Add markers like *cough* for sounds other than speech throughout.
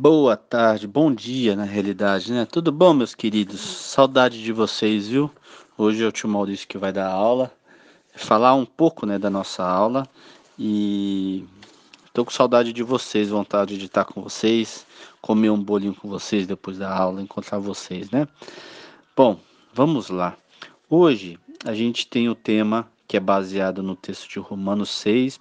Boa tarde, bom dia na realidade, né? Tudo bom, meus queridos? Saudade de vocês, viu? Hoje é o tio Maurício que vai dar aula, falar um pouco, né, da nossa aula e tô com saudade de vocês, vontade de estar com vocês, comer um bolinho com vocês depois da aula, encontrar vocês, né? Bom, vamos lá. Hoje a gente tem o tema que é baseado no texto de Romanos 6,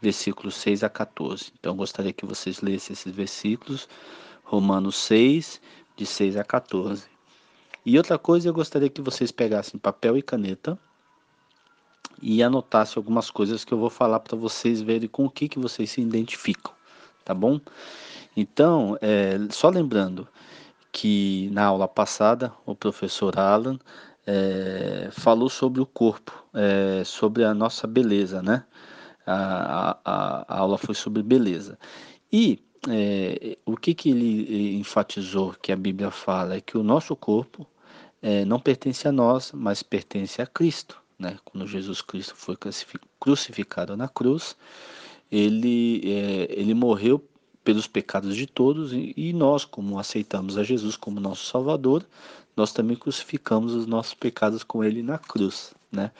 versículos 6 a 14. Então, eu gostaria que vocês lessem esses versículos, Romanos 6, de 6 a 14. E outra coisa, eu gostaria que vocês pegassem papel e caneta e anotassem algumas coisas que eu vou falar para vocês verem com o que, que vocês se identificam, tá bom? Então, é, só lembrando que na aula passada o professor Alan é, falou sobre o corpo, é, sobre a nossa beleza, né? A, a, a aula foi sobre beleza. E é, o que, que ele enfatizou que a Bíblia fala é que o nosso corpo é, não pertence a nós, mas pertence a Cristo. Né? Quando Jesus Cristo foi crucificado na cruz, ele, é, ele morreu pelos pecados de todos e, e nós, como aceitamos a Jesus como nosso Salvador, nós também crucificamos os nossos pecados com ele na cruz. Né?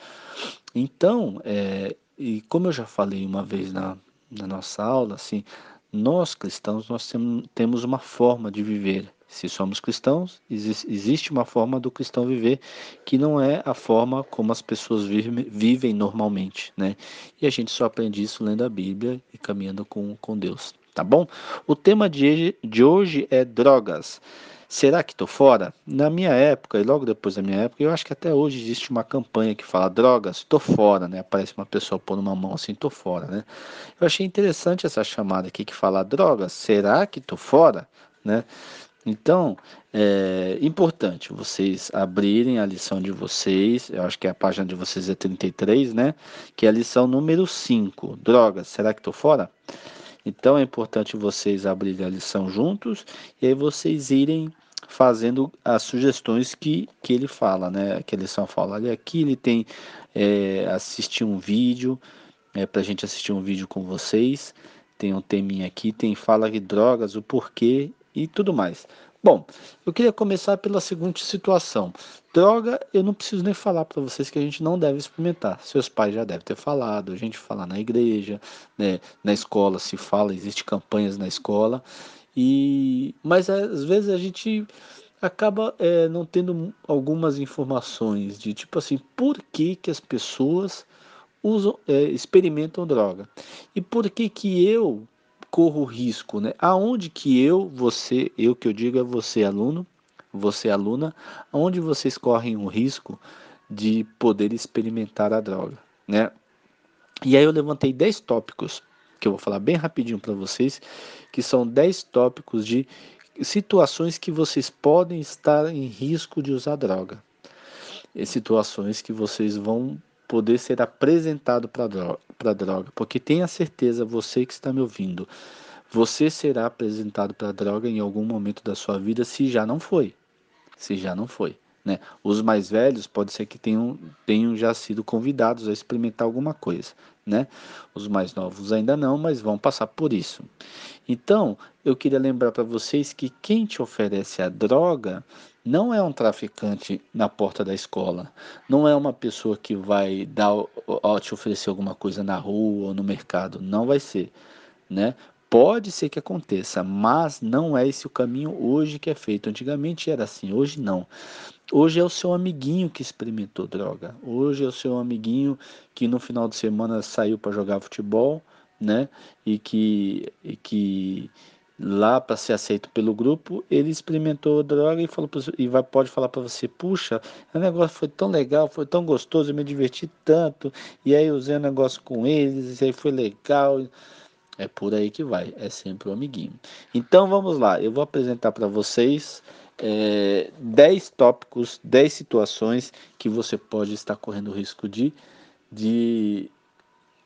Então, é, e como eu já falei uma vez na, na nossa aula, assim, nós cristãos nós temos uma forma de viver. Se somos cristãos, existe uma forma do cristão viver que não é a forma como as pessoas vivem normalmente, né? E a gente só aprende isso lendo a Bíblia e caminhando com, com Deus, tá bom? O tema de, de hoje é drogas. Será que estou fora? Na minha época, e logo depois da minha época, eu acho que até hoje existe uma campanha que fala drogas, estou fora, né? Aparece uma pessoa pondo uma mão assim, estou fora, né? Eu achei interessante essa chamada aqui que fala drogas, será que estou fora? Né? Então, é importante vocês abrirem a lição de vocês, eu acho que a página de vocês é 33, né? Que é a lição número 5, drogas, será que estou fora? Então é importante vocês abrirem a lição juntos e aí vocês irem fazendo as sugestões que, que ele fala, né? Que a lição fala. Ali aqui ele tem é, assistir um vídeo, é, para a gente assistir um vídeo com vocês. Tem um teminha aqui, tem fala de drogas, o porquê e tudo mais. Bom, eu queria começar pela seguinte situação. Droga, eu não preciso nem falar para vocês que a gente não deve experimentar. Seus pais já devem ter falado, a gente fala na igreja, né, na escola se fala, existe campanhas na escola. E mas às vezes a gente acaba é, não tendo algumas informações de tipo assim, por que que as pessoas usam, é, experimentam droga e por que que eu corro risco, né? Aonde que eu, você, eu que eu digo é você aluno, você aluna, aonde vocês correm o risco de poder experimentar a droga, né? E aí eu levantei 10 tópicos que eu vou falar bem rapidinho para vocês, que são 10 tópicos de situações que vocês podem estar em risco de usar droga. E situações que vocês vão poder ser apresentado para droga, droga, porque tenha certeza, você que está me ouvindo, você será apresentado para droga em algum momento da sua vida, se já não foi, se já não foi. Né? Os mais velhos pode ser que tenham, tenham já sido convidados a experimentar alguma coisa, né? Os mais novos ainda não, mas vão passar por isso. Então, eu queria lembrar para vocês que quem te oferece a droga não é um traficante na porta da escola, não é uma pessoa que vai dar, ó, te oferecer alguma coisa na rua ou no mercado, não vai ser, né? Pode ser que aconteça, mas não é esse o caminho hoje que é feito. Antigamente era assim, hoje não. Hoje é o seu amiguinho que experimentou droga. Hoje é o seu amiguinho que no final de semana saiu para jogar futebol, né? E que, e que lá para ser aceito pelo grupo, ele experimentou droga e falou e vai pode falar para você, puxa, o negócio foi tão legal, foi tão gostoso, eu me diverti tanto, e aí usei o negócio com eles, e aí foi legal. É por aí que vai, é sempre o um amiguinho. Então vamos lá, eu vou apresentar para vocês é, 10 tópicos, 10 situações que você pode estar correndo risco de, de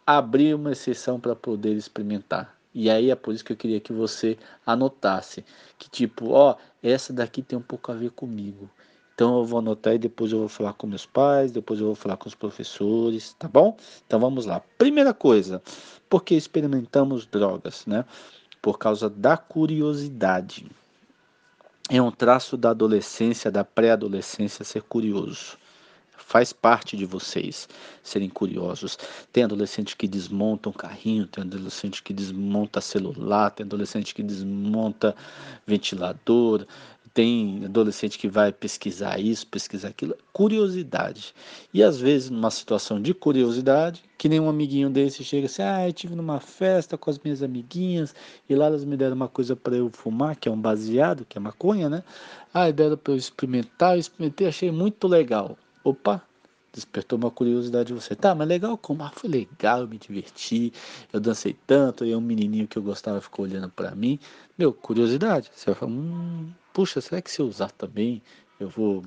abrir uma exceção para poder experimentar. E aí é por isso que eu queria que você anotasse que tipo, ó, essa daqui tem um pouco a ver comigo. Então eu vou anotar e depois eu vou falar com meus pais, depois eu vou falar com os professores, tá bom? Então vamos lá. Primeira coisa, porque experimentamos drogas, né? por causa da curiosidade. É um traço da adolescência, da pré-adolescência ser curioso faz parte de vocês serem curiosos. Tem adolescente que desmonta um carrinho, tem adolescente que desmonta celular, tem adolescente que desmonta ventilador, tem adolescente que vai pesquisar isso, pesquisar aquilo, curiosidade. E às vezes, numa situação de curiosidade, que nem um amiguinho desse chega assim: ah, eu tive numa festa com as minhas amiguinhas e lá elas me deram uma coisa para eu fumar, que é um baseado, que é maconha, né? Ah, deram para eu experimentar, eu experimentei, achei muito legal. Opa, despertou uma curiosidade de você. Tá, mas legal como? Ah, foi legal, eu me diverti, eu dancei tanto, e um menininho que eu gostava ficou olhando para mim. Meu, curiosidade. Você vai falar, hum, puxa, será que se eu usar também, eu vou,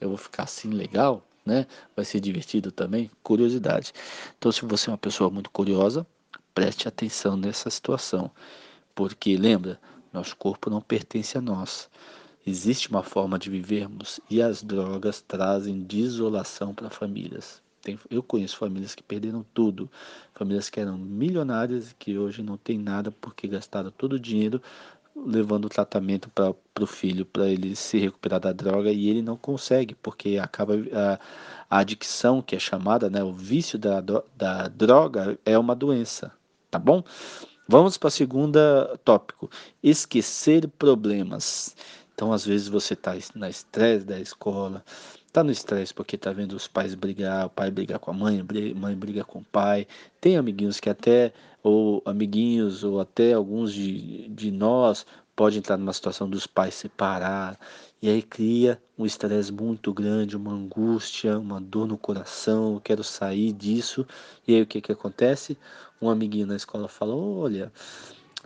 eu vou ficar assim legal, né? Vai ser divertido também? Curiosidade. Então, se você é uma pessoa muito curiosa, preste atenção nessa situação. Porque, lembra, nosso corpo não pertence a nós. Existe uma forma de vivermos e as drogas trazem desolação para famílias. Tem, eu conheço famílias que perderam tudo, famílias que eram milionárias e que hoje não tem nada porque gastaram todo o dinheiro levando o tratamento para o filho para ele se recuperar da droga e ele não consegue porque acaba a, a adicção que é chamada, né, o vício da, da droga é uma doença, tá bom? Vamos para o segundo tópico: esquecer problemas. Então, às vezes, você está na estresse da escola, está no estresse porque está vendo os pais brigar, o pai brigar com a mãe, a mãe briga com o pai. Tem amiguinhos que até, ou amiguinhos, ou até alguns de, de nós, pode entrar numa situação dos pais separar. E aí cria um estresse muito grande, uma angústia, uma dor no coração, eu quero sair disso. E aí o que, que acontece? Um amiguinho na escola fala, olha,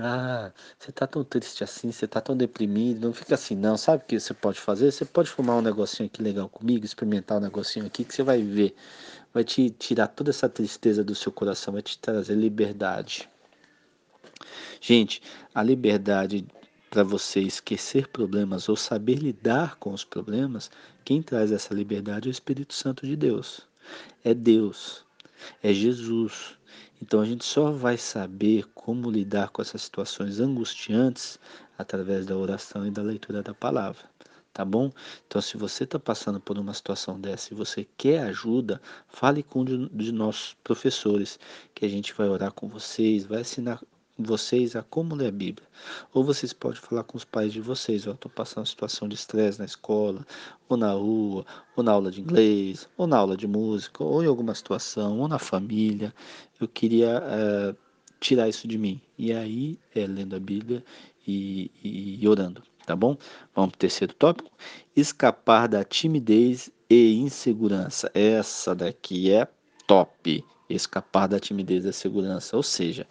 ah, você tá tão triste assim, você tá tão deprimido, não fica assim não. Sabe o que você pode fazer? Você pode fumar um negocinho aqui legal comigo, experimentar um negocinho aqui que você vai ver. Vai te tirar toda essa tristeza do seu coração, vai te trazer liberdade. Gente, a liberdade para você esquecer problemas ou saber lidar com os problemas, quem traz essa liberdade é o Espírito Santo de Deus. É Deus, é Jesus. Então a gente só vai saber como lidar com essas situações angustiantes através da oração e da leitura da palavra. Tá bom? Então, se você está passando por uma situação dessa e você quer ajuda, fale com um de nossos professores, que a gente vai orar com vocês, vai ensinar vocês a como ler a Bíblia. Ou vocês podem falar com os pais de vocês, eu estou passando uma situação de estresse na escola, ou na rua, ou na aula de inglês, ou na aula de música, ou em alguma situação, ou na família. Eu queria uh, tirar isso de mim. E aí é lendo a Bíblia e, e, e orando, tá bom? Vamos para o terceiro tópico. Escapar da timidez e insegurança. Essa daqui é top escapar da timidez da segurança. Ou seja,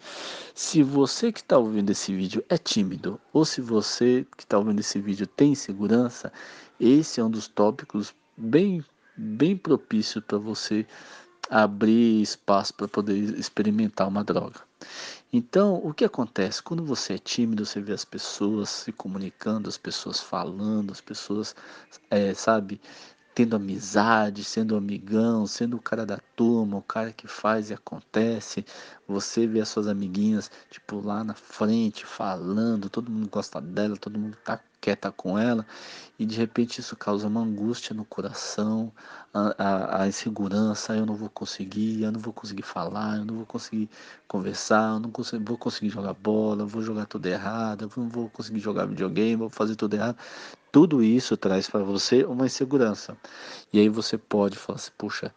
se você que está ouvindo esse vídeo é tímido, ou se você que está ouvindo esse vídeo tem insegurança, esse é um dos tópicos bem, bem propício para você abrir espaço para poder experimentar uma droga. Então, o que acontece? Quando você é tímido, você vê as pessoas se comunicando, as pessoas falando, as pessoas, é, sabe, tendo amizade, sendo amigão, sendo o cara da turma, o cara que faz e acontece. Você vê as suas amiguinhas, tipo, lá na frente, falando, todo mundo gosta dela, todo mundo tá, tá com ela, e de repente isso causa uma angústia no coração, a, a, a, insegurança, eu não vou conseguir, eu não vou conseguir falar, eu não vou conseguir conversar, eu não consigo, vou conseguir jogar bola, vou jogar tudo errado, eu não vou conseguir jogar videogame, vou fazer tudo errado. Tudo isso traz para você uma insegurança. E aí você pode falar assim, puxa,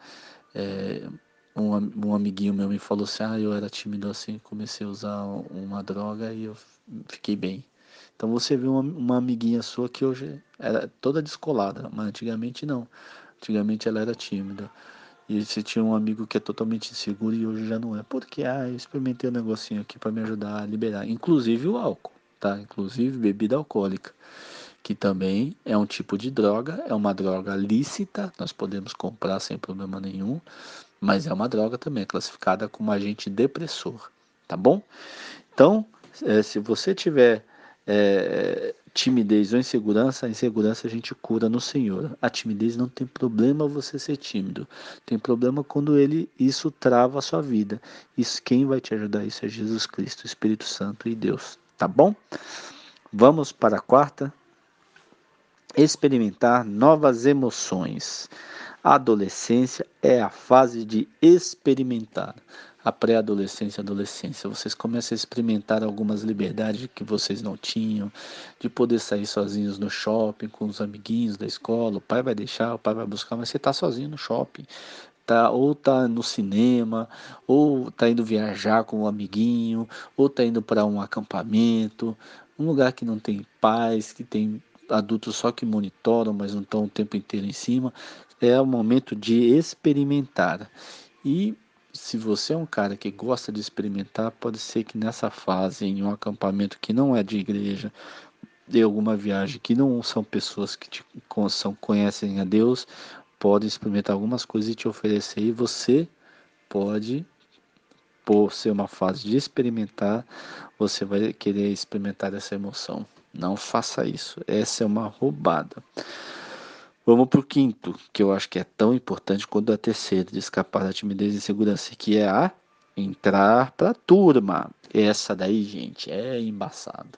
é, um, um amiguinho meu me falou assim, ah, eu era tímido assim, comecei a usar uma droga e eu fiquei bem. Então você vê uma, uma amiguinha sua que hoje era toda descolada, mas antigamente não. Antigamente ela era tímida. E você tinha um amigo que é totalmente inseguro e hoje já não é. Porque, ah, eu experimentei um negocinho aqui para me ajudar a liberar. Inclusive o álcool, tá? Inclusive bebida alcoólica que também é um tipo de droga, é uma droga lícita, nós podemos comprar sem problema nenhum, mas é uma droga também, é classificada como agente depressor, tá bom? Então, é, se você tiver é, timidez ou insegurança, a insegurança a gente cura no Senhor. A timidez não tem problema você ser tímido. Tem problema quando ele isso trava a sua vida. Isso quem vai te ajudar isso é Jesus Cristo, Espírito Santo e Deus tá bom? Vamos para a quarta. Experimentar novas emoções. A adolescência é a fase de experimentar. A pré-adolescência e adolescência, vocês começam a experimentar algumas liberdades que vocês não tinham, de poder sair sozinhos no shopping com os amiguinhos da escola. O pai vai deixar, o pai vai buscar, mas você está sozinho no shopping tá ou tá no cinema, ou tá indo viajar com um amiguinho, ou tá indo para um acampamento, um lugar que não tem paz, que tem adultos só que monitoram, mas não estão o tempo inteiro em cima. É o momento de experimentar. E se você é um cara que gosta de experimentar, pode ser que nessa fase, em um acampamento que não é de igreja, de alguma viagem que não são pessoas que te, são, conhecem a Deus, podem experimentar algumas coisas e te oferecer, e você pode, por ser uma fase de experimentar, você vai querer experimentar essa emoção. Não faça isso, essa é uma roubada. Vamos para o quinto, que eu acho que é tão importante quanto a terceira, de escapar da timidez e insegurança, que é a entrar para a turma. Essa daí, gente, é embaçado.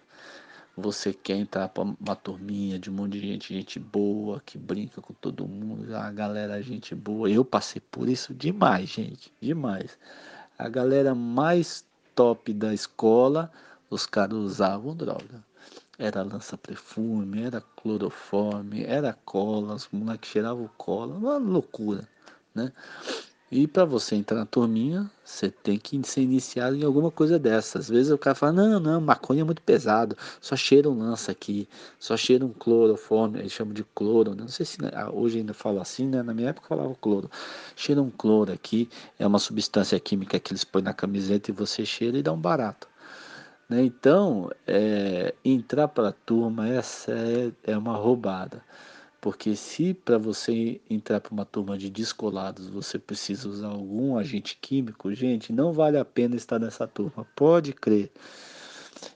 Você quer entrar para uma turminha de um monte de gente, gente boa, que brinca com todo mundo, a galera gente boa. Eu passei por isso demais, gente, demais. A galera mais top da escola, os caras usavam droga. Era lança-perfume, era cloroforme, era cola, os moleques cheiravam cola, uma loucura, né? E para você entrar na turminha, você tem que ser iniciado em alguma coisa dessas. Às vezes o cara fala: não, não, maconha é muito pesado, só cheira um lança aqui, só cheira um cloroforme, eles chamam de cloro. Né? Não sei se né, ah, hoje ainda fala assim, né? Na minha época falava cloro. Cheira um cloro aqui, é uma substância química que eles põem na camiseta e você cheira e dá um barato. Né? Então, é, entrar para a turma essa é, é uma roubada. Porque se para você entrar para uma turma de descolados você precisa usar algum agente químico, gente, não vale a pena estar nessa turma. Pode crer.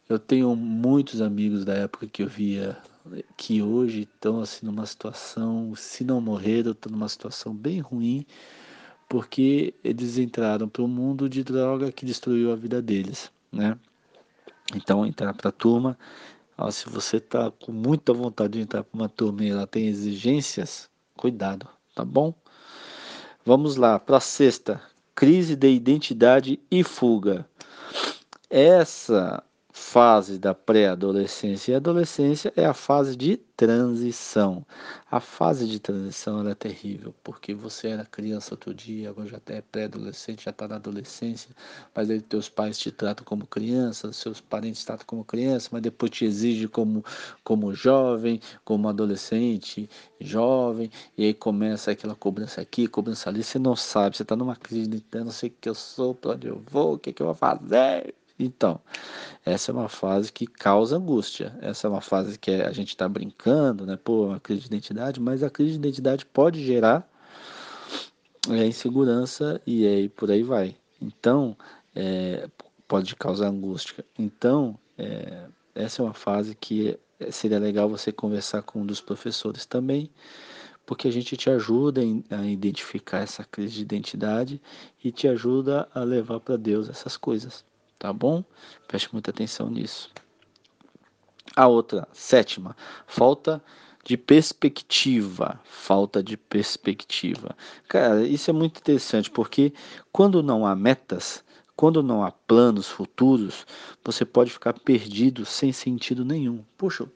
Eu tenho muitos amigos da época que eu via que hoje estão assim numa situação, se não morreram, estão numa situação bem ruim, porque eles entraram para o mundo de droga que destruiu a vida deles, né? Então entrar para a turma Ó, se você está com muita vontade de entrar para uma turma e ela tem exigências, cuidado, tá bom? Vamos lá, para a sexta, crise de identidade e fuga. Essa fase da pré-adolescência e adolescência é a fase de transição. A fase de transição é terrível, porque você era criança outro dia, agora já é pré-adolescente, já está na adolescência, mas aí teus pais te tratam como criança, seus parentes tratam como criança, mas depois te exige como, como jovem, como adolescente, jovem, e aí começa aquela cobrança aqui, cobrança ali, você não sabe, você está numa crise não sei o que eu sou, para onde eu vou, o que, que eu vou fazer, então, essa é uma fase que causa angústia. Essa é uma fase que a gente está brincando, né? Pô, uma crise de identidade, mas a crise de identidade pode gerar é, insegurança e aí por aí vai. Então, é, pode causar angústia. Então, é, essa é uma fase que seria legal você conversar com um dos professores também, porque a gente te ajuda a identificar essa crise de identidade e te ajuda a levar para Deus essas coisas tá bom? Preste muita atenção nisso. A outra, sétima, falta de perspectiva, falta de perspectiva. Cara, isso é muito interessante porque quando não há metas, quando não há planos futuros, você pode ficar perdido sem sentido nenhum. Poxa,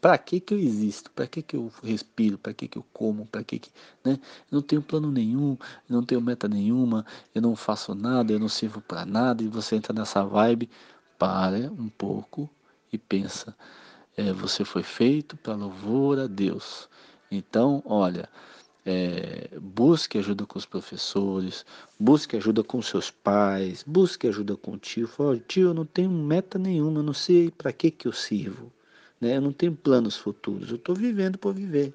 para que que eu existo? Para que que eu respiro? Para que que eu como? Para que que, né? Eu não tenho plano nenhum, eu não tenho meta nenhuma, eu não faço nada, eu não sirvo para nada e você entra nessa vibe, para um pouco e pensa, é, você foi feito para louvor a Deus. Então, olha, é, busque ajuda com os professores, busque ajuda com seus pais, busque ajuda com o tio. Fala, tio, eu não tenho meta nenhuma, eu não sei para que que eu sirvo. Né? Eu não tenho planos futuros, eu estou vivendo por viver.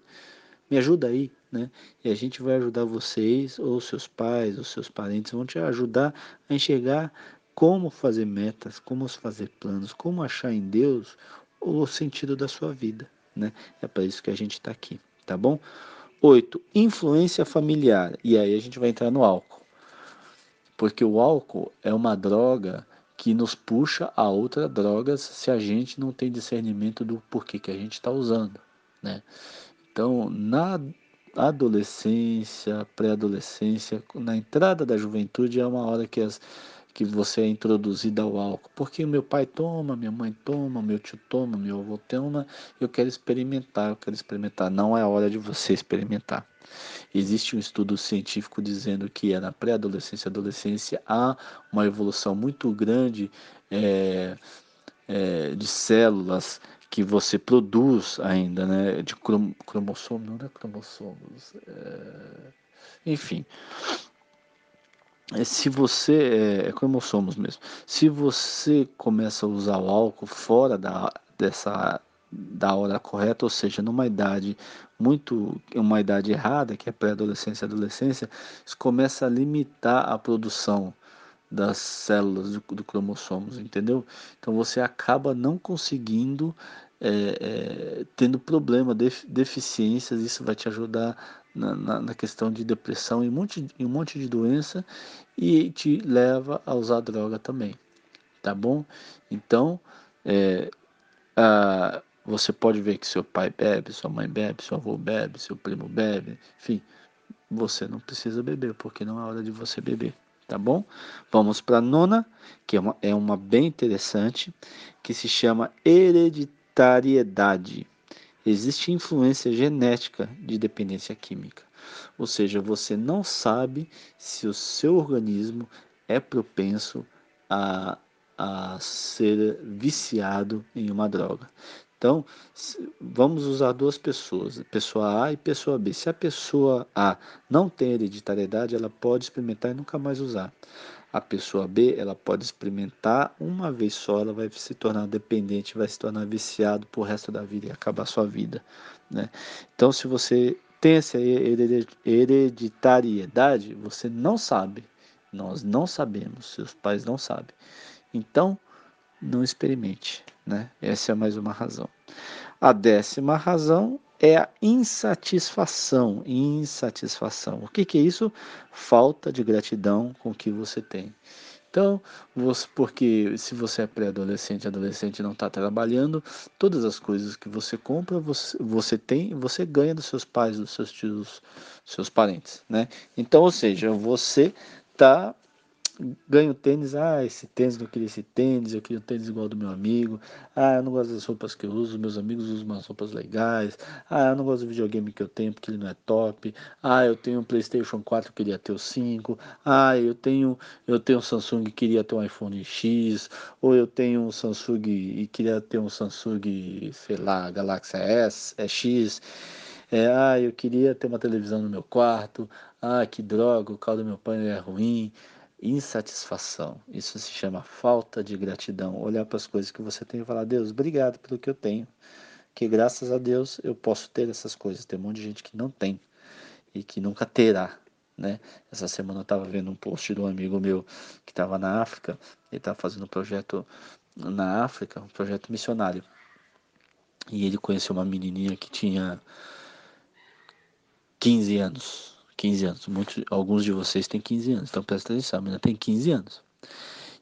Me ajuda aí, né? E a gente vai ajudar vocês, ou seus pais, ou seus parentes, vão te ajudar a enxergar como fazer metas, como fazer planos, como achar em Deus o sentido da sua vida, né? É para isso que a gente está aqui, tá bom? Oito, influência familiar. E aí a gente vai entrar no álcool. Porque o álcool é uma droga que nos puxa a outras drogas se a gente não tem discernimento do porquê que a gente está usando, né? Então, na adolescência, pré-adolescência, na entrada da juventude é uma hora que as que você é introduzido ao álcool. Porque meu pai toma, minha mãe toma, meu tio toma, meu avô toma, eu quero experimentar, eu quero experimentar. Não é hora de você experimentar. Existe um estudo científico dizendo que é na pré-adolescência e adolescência há uma evolução muito grande é, é, de células que você produz ainda, né, de crom cromossomo, não é cromossomos, é... enfim, se você é, é como somos mesmo, se você começa a usar o álcool fora da, dessa da hora correta, ou seja, numa idade muito, uma idade errada, que é pré-adolescência e adolescência, isso começa a limitar a produção das células do, do cromossomos, entendeu? Então você acaba não conseguindo, é, é, tendo problema, def, deficiências, isso vai te ajudar na, na, na, questão de depressão e um, monte, um monte de doença e te leva a usar droga também, tá bom? Então, é, a, você pode ver que seu pai bebe, sua mãe bebe, seu avô bebe, seu primo bebe, enfim, você não precisa beber, porque não é hora de você beber, tá bom? Vamos para a nona, que é uma, é uma bem interessante, que se chama hereditariedade existe influência genética de dependência química. Ou seja, você não sabe se o seu organismo é propenso a, a ser viciado em uma droga. Então, vamos usar duas pessoas, pessoa A e pessoa B. Se a pessoa A não tem hereditariedade, ela pode experimentar e nunca mais usar. A pessoa B, ela pode experimentar uma vez só, ela vai se tornar dependente, vai se tornar viciado por resto da vida e acabar sua vida, né? Então, se você tem essa hereditariedade, você não sabe. Nós não sabemos, seus pais não sabem. Então, não experimente, né? Essa é mais uma razão. A décima razão é a insatisfação. Insatisfação. O que, que é isso? Falta de gratidão com o que você tem. Então, você, porque se você é pré-adolescente, adolescente não está trabalhando, todas as coisas que você compra, você, você tem, você ganha dos seus pais, dos seus tios, seus parentes, né? Então, ou seja, você está ganho tênis, ah, esse tênis, não queria esse tênis, eu queria um tênis igual do meu amigo, ah, eu não gosto das roupas que eu uso, meus amigos usam umas roupas legais, ah, eu não gosto do videogame que eu tenho porque ele não é top, ah, eu tenho um Playstation 4, queria ter o 5, ah, eu tenho, eu tenho um Samsung queria ter um iPhone X, ou eu tenho um Samsung e queria ter um Samsung, sei lá, Galaxy S, é X, é, ah, eu queria ter uma televisão no meu quarto, ah, que droga, o carro do meu pai é ruim, insatisfação. Isso se chama falta de gratidão. Olhar para as coisas que você tem e falar: Deus, obrigado pelo que eu tenho. Que graças a Deus eu posso ter essas coisas. Tem um monte de gente que não tem e que nunca terá. Né? Essa semana eu estava vendo um post de um amigo meu que estava na África. Ele estava fazendo um projeto na África, um projeto missionário. E ele conheceu uma menininha que tinha 15 anos 15 anos. Muitos, alguns de vocês têm 15 anos, então presta atenção, a menina tem 15 anos.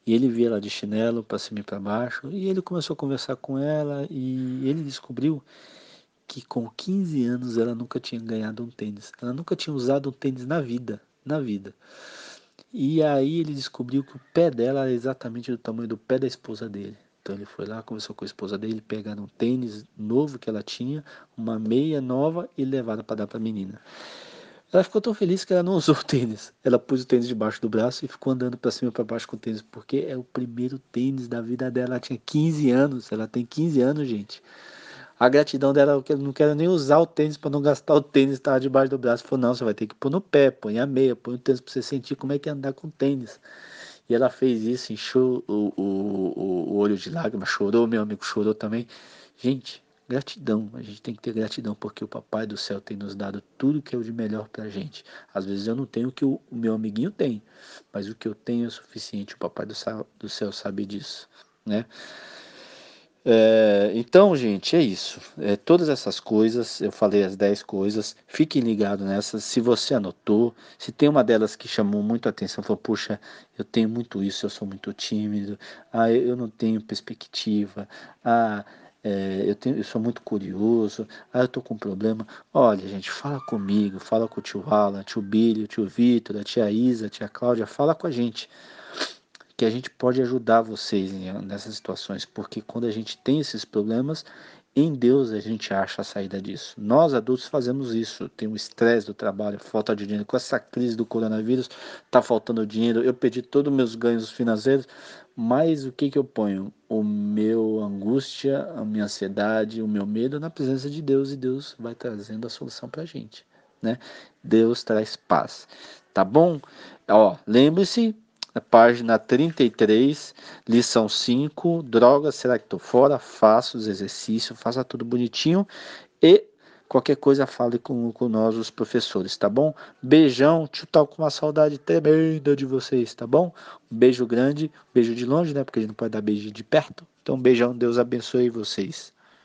E ele via ela de chinelo para cima e para baixo, e ele começou a conversar com ela, e ele descobriu que com 15 anos ela nunca tinha ganhado um tênis. Ela nunca tinha usado um tênis na vida, na vida. E aí ele descobriu que o pé dela era exatamente do tamanho do pé da esposa dele. Então ele foi lá, conversou com a esposa dele, pegaram um tênis novo que ela tinha, uma meia nova e levaram para dar para a menina. Ela ficou tão feliz que ela não *laughs* usou o tênis. Ela pôs o tênis debaixo do braço e ficou andando para cima e para baixo com o tênis, porque é o primeiro tênis da vida dela. Ela tinha 15 anos, ela tem 15 anos, gente. A gratidão dela, eu não quero nem usar o tênis para não gastar o tênis, estava debaixo do braço. Falou, não, você vai ter que pôr no pé, põe a meia, põe o tênis para você sentir como é que é andar com tênis. E ela fez isso, encheu o, o, o olho de lágrimas, chorou, meu amigo chorou também. Gente, Gratidão, a gente tem que ter gratidão porque o Papai do Céu tem nos dado tudo que é o de melhor para a gente. Às vezes eu não tenho o que o, meu amiguinho tem, mas o que eu tenho é suficiente. O Papai do Céu, do céu sabe disso, né? É, então, gente, é isso. É, todas essas coisas, eu falei as 10 coisas, fiquem ligados nessas. Se você anotou, se tem uma delas que chamou muito a atenção, falou, puxa, eu tenho muito isso, eu sou muito tímido, ah, eu não tenho perspectiva, ah, é, eu, tenho, eu sou muito curioso, ah, eu tô com um problema. Olha, gente, fala comigo, fala com o tio Alan, tio Billy, o tio Vitor, a tia Isa, a tia Cláudia, fala com a gente que a gente pode ajudar vocês nessas situações, porque quando a gente tem esses problemas, em Deus a gente acha a saída disso. Nós adultos fazemos isso. Tem o estresse do trabalho, falta de dinheiro. Com essa crise do coronavírus, tá faltando dinheiro. Eu perdi todos os meus ganhos financeiros. Mas o que, que eu ponho? O meu angústia, a minha ansiedade, o meu medo na presença de Deus e Deus vai trazendo a solução para a gente. Né? Deus traz paz. Tá bom? Ó, lembre-se, na página 33, lição 5, drogas, será que estou fora? Faça os exercícios, faça tudo bonitinho e qualquer coisa fale com, com nós, os professores, tá bom? Beijão, tio tal com uma saudade tremenda de vocês, tá bom? Um beijo grande, beijo de longe, né? Porque a gente não pode dar beijo de perto. Então, beijão, Deus abençoe vocês.